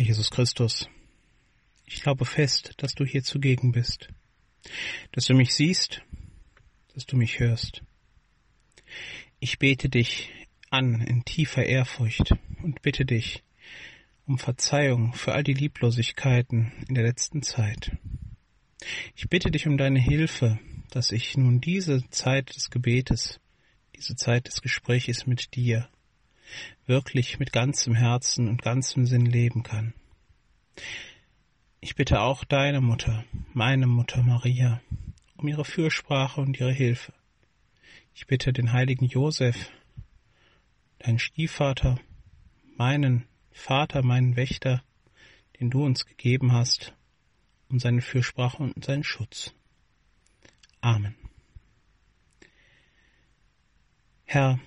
Herr Jesus Christus, ich glaube fest, dass du hier zugegen bist, dass du mich siehst, dass du mich hörst. Ich bete dich an in tiefer Ehrfurcht und bitte dich um Verzeihung für all die Lieblosigkeiten in der letzten Zeit. Ich bitte dich um deine Hilfe, dass ich nun diese Zeit des Gebetes, diese Zeit des Gespräches mit dir wirklich mit ganzem Herzen und ganzem Sinn leben kann. Ich bitte auch deine Mutter, meine Mutter Maria, um ihre Fürsprache und ihre Hilfe. Ich bitte den heiligen Josef, deinen Stiefvater, meinen Vater, meinen Wächter, den du uns gegeben hast, um seine Fürsprache und seinen Schutz. Amen. Herr,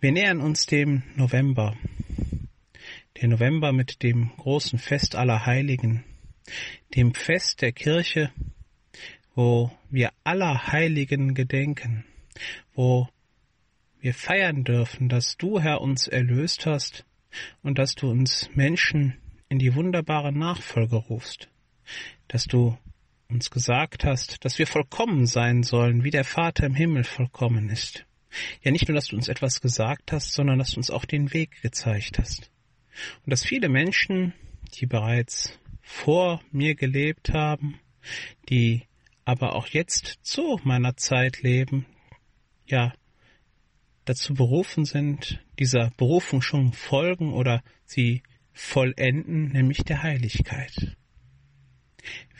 wir nähern uns dem November, der November mit dem großen Fest aller Heiligen, dem Fest der Kirche, wo wir aller Heiligen gedenken, wo wir feiern dürfen, dass du, Herr, uns erlöst hast und dass du uns Menschen in die wunderbare Nachfolge rufst, dass du uns gesagt hast, dass wir vollkommen sein sollen, wie der Vater im Himmel vollkommen ist. Ja, nicht nur, dass du uns etwas gesagt hast, sondern dass du uns auch den Weg gezeigt hast. Und dass viele Menschen, die bereits vor mir gelebt haben, die aber auch jetzt zu meiner Zeit leben, ja, dazu berufen sind, dieser Berufung schon folgen oder sie vollenden, nämlich der Heiligkeit.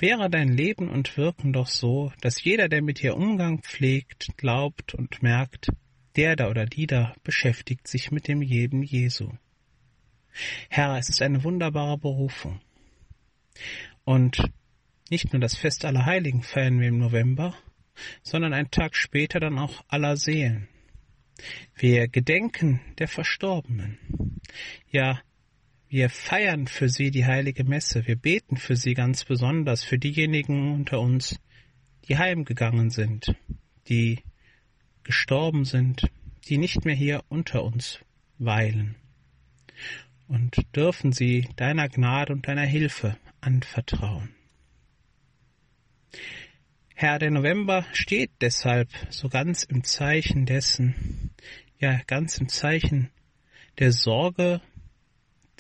Wäre dein Leben und Wirken doch so, dass jeder, der mit dir Umgang pflegt, glaubt und merkt, der da oder die da beschäftigt sich mit dem Leben Jesu. Herr, es ist eine wunderbare Berufung. Und nicht nur das Fest aller Heiligen feiern wir im November, sondern einen Tag später dann auch aller Seelen. Wir gedenken der Verstorbenen. Ja, wir feiern für sie die heilige Messe. Wir beten für sie ganz besonders, für diejenigen unter uns, die heimgegangen sind, die gestorben sind, die nicht mehr hier unter uns weilen. Und dürfen sie deiner Gnade und deiner Hilfe anvertrauen. Herr, der November steht deshalb so ganz im Zeichen dessen, ja ganz im Zeichen der Sorge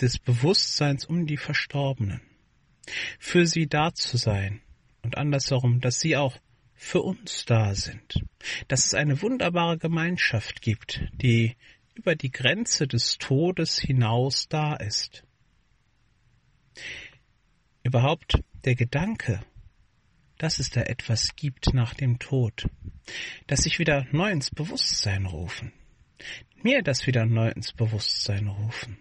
des Bewusstseins um die Verstorbenen, für sie da zu sein und andersherum, dass sie auch für uns da sind, dass es eine wunderbare Gemeinschaft gibt, die über die Grenze des Todes hinaus da ist. Überhaupt der Gedanke, dass es da etwas gibt nach dem Tod, dass sich wieder neu ins Bewusstsein rufen, mir das wieder neu ins Bewusstsein rufen.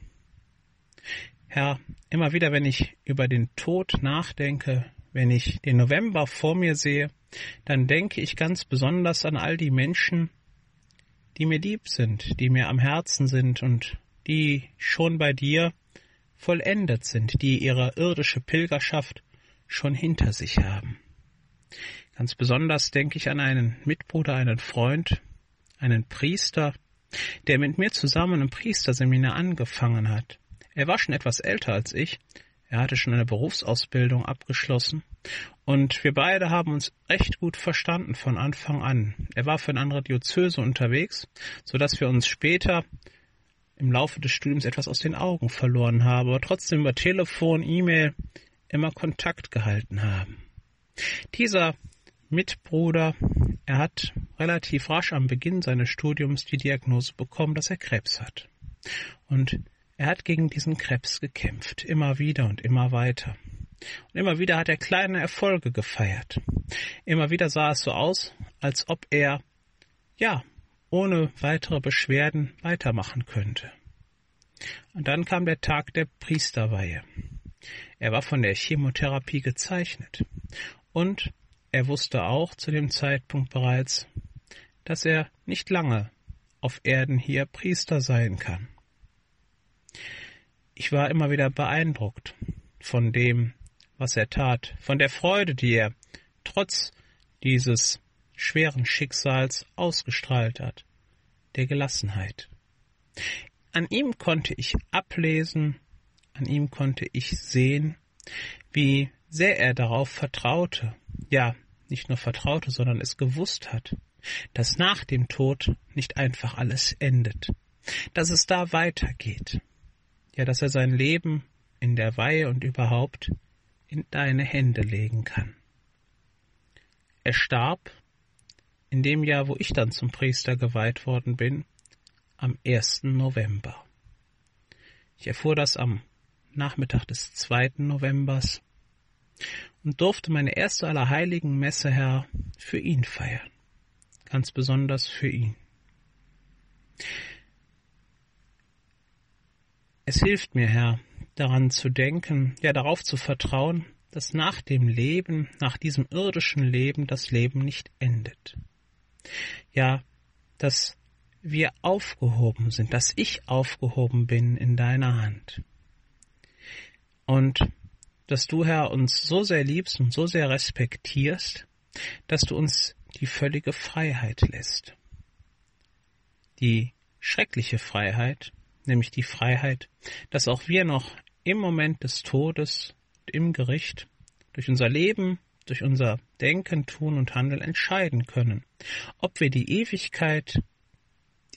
Herr, immer wieder, wenn ich über den Tod nachdenke, wenn ich den November vor mir sehe, dann denke ich ganz besonders an all die Menschen, die mir lieb sind, die mir am Herzen sind und die schon bei dir vollendet sind, die ihre irdische Pilgerschaft schon hinter sich haben. Ganz besonders denke ich an einen Mitbruder, einen Freund, einen Priester, der mit mir zusammen im Priesterseminar angefangen hat. Er war schon etwas älter als ich. Er hatte schon eine Berufsausbildung abgeschlossen. Und wir beide haben uns recht gut verstanden von Anfang an. Er war für eine andere Diözese unterwegs, so dass wir uns später im Laufe des Studiums etwas aus den Augen verloren haben, aber trotzdem über Telefon, E-Mail immer Kontakt gehalten haben. Dieser Mitbruder, er hat relativ rasch am Beginn seines Studiums die Diagnose bekommen, dass er Krebs hat. Und er hat gegen diesen Krebs gekämpft, immer wieder und immer weiter. Und immer wieder hat er kleine Erfolge gefeiert. Immer wieder sah es so aus, als ob er, ja, ohne weitere Beschwerden weitermachen könnte. Und dann kam der Tag der Priesterweihe. Er war von der Chemotherapie gezeichnet. Und er wusste auch zu dem Zeitpunkt bereits, dass er nicht lange auf Erden hier Priester sein kann ich war immer wieder beeindruckt von dem, was er tat, von der Freude, die er trotz dieses schweren Schicksals ausgestrahlt hat, der Gelassenheit. An ihm konnte ich ablesen an ihm konnte ich sehen, wie sehr er darauf vertraute, ja, nicht nur vertraute, sondern es gewusst hat, dass nach dem Tod nicht einfach alles endet, dass es da weitergeht, ja, dass er sein Leben in der Weihe und überhaupt in deine Hände legen kann. Er starb in dem Jahr, wo ich dann zum Priester geweiht worden bin, am 1. November. Ich erfuhr das am Nachmittag des 2. Novembers und durfte meine erste Allerheiligen Messe, Herr, für ihn feiern. Ganz besonders für ihn. Es hilft mir, Herr, daran zu denken, ja darauf zu vertrauen, dass nach dem Leben, nach diesem irdischen Leben das Leben nicht endet. Ja, dass wir aufgehoben sind, dass ich aufgehoben bin in deiner Hand. Und dass du, Herr, uns so sehr liebst und so sehr respektierst, dass du uns die völlige Freiheit lässt. Die schreckliche Freiheit, nämlich die Freiheit, dass auch wir noch im Moment des Todes, im Gericht, durch unser Leben, durch unser Denken, Tun und Handeln entscheiden können, ob wir die Ewigkeit,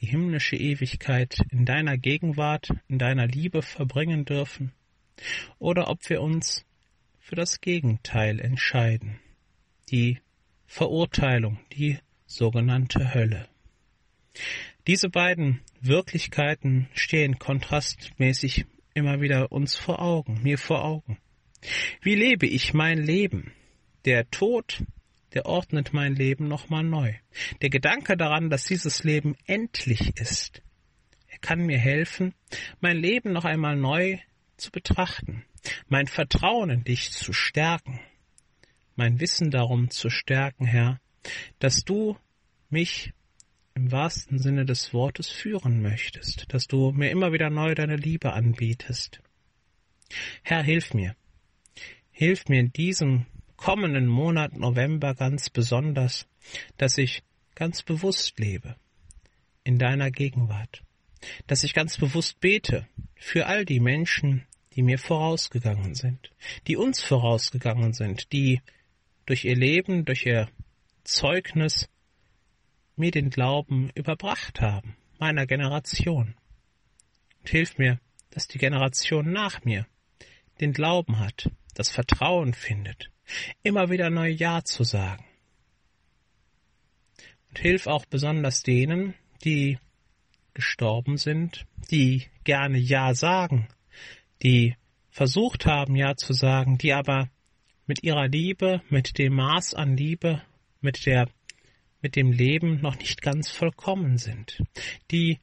die himmlische Ewigkeit in deiner Gegenwart, in deiner Liebe verbringen dürfen, oder ob wir uns für das Gegenteil entscheiden, die Verurteilung, die sogenannte Hölle. Diese beiden Wirklichkeiten stehen kontrastmäßig immer wieder uns vor Augen, mir vor Augen. Wie lebe ich mein Leben? Der Tod, der ordnet mein Leben nochmal neu. Der Gedanke daran, dass dieses Leben endlich ist, er kann mir helfen, mein Leben noch einmal neu zu betrachten, mein Vertrauen in dich zu stärken, mein Wissen darum zu stärken, Herr, dass du mich im wahrsten Sinne des Wortes führen möchtest, dass du mir immer wieder neu deine Liebe anbietest. Herr, hilf mir. Hilf mir in diesem kommenden Monat November ganz besonders, dass ich ganz bewusst lebe in deiner Gegenwart, dass ich ganz bewusst bete für all die Menschen, die mir vorausgegangen sind, die uns vorausgegangen sind, die durch ihr Leben, durch ihr Zeugnis mir den Glauben überbracht haben, meiner Generation. Und hilf mir, dass die Generation nach mir den Glauben hat, das Vertrauen findet, immer wieder neu Ja zu sagen. Und hilf auch besonders denen, die gestorben sind, die gerne Ja sagen, die versucht haben, Ja zu sagen, die aber mit ihrer Liebe, mit dem Maß an Liebe, mit der mit dem Leben noch nicht ganz vollkommen sind, die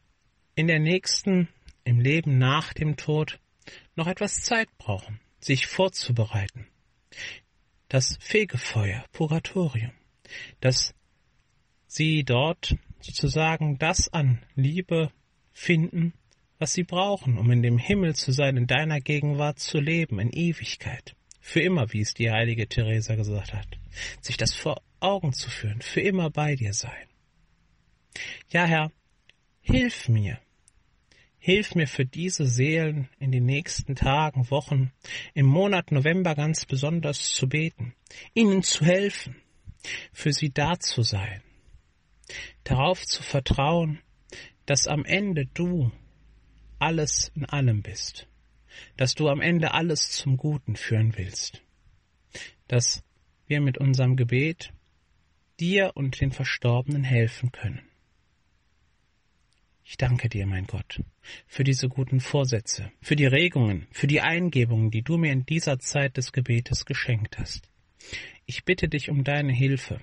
in der nächsten, im Leben nach dem Tod noch etwas Zeit brauchen, sich vorzubereiten. Das Fegefeuer, Purgatorium, dass sie dort sozusagen das an Liebe finden, was sie brauchen, um in dem Himmel zu sein, in deiner Gegenwart zu leben, in Ewigkeit. Für immer, wie es die heilige Theresa gesagt hat. Sich das vor Augen zu führen, für immer bei dir sein. Ja, Herr, hilf mir. Hilf mir für diese Seelen in den nächsten Tagen, Wochen, im Monat November ganz besonders zu beten, ihnen zu helfen, für sie da zu sein, darauf zu vertrauen, dass am Ende du alles in allem bist, dass du am Ende alles zum Guten führen willst, dass wir mit unserem Gebet dir und den Verstorbenen helfen können. Ich danke dir, mein Gott, für diese guten Vorsätze, für die Regungen, für die Eingebungen, die du mir in dieser Zeit des Gebetes geschenkt hast. Ich bitte dich um deine Hilfe,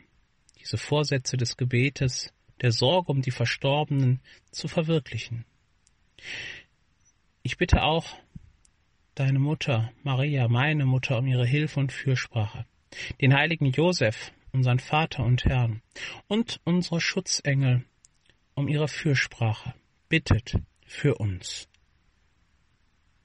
diese Vorsätze des Gebetes, der Sorge um die Verstorbenen zu verwirklichen. Ich bitte auch deine Mutter, Maria, meine Mutter, um ihre Hilfe und Fürsprache, den heiligen Josef, unseren Vater und Herrn, und unsere Schutzengel um ihre Fürsprache. Bittet für uns.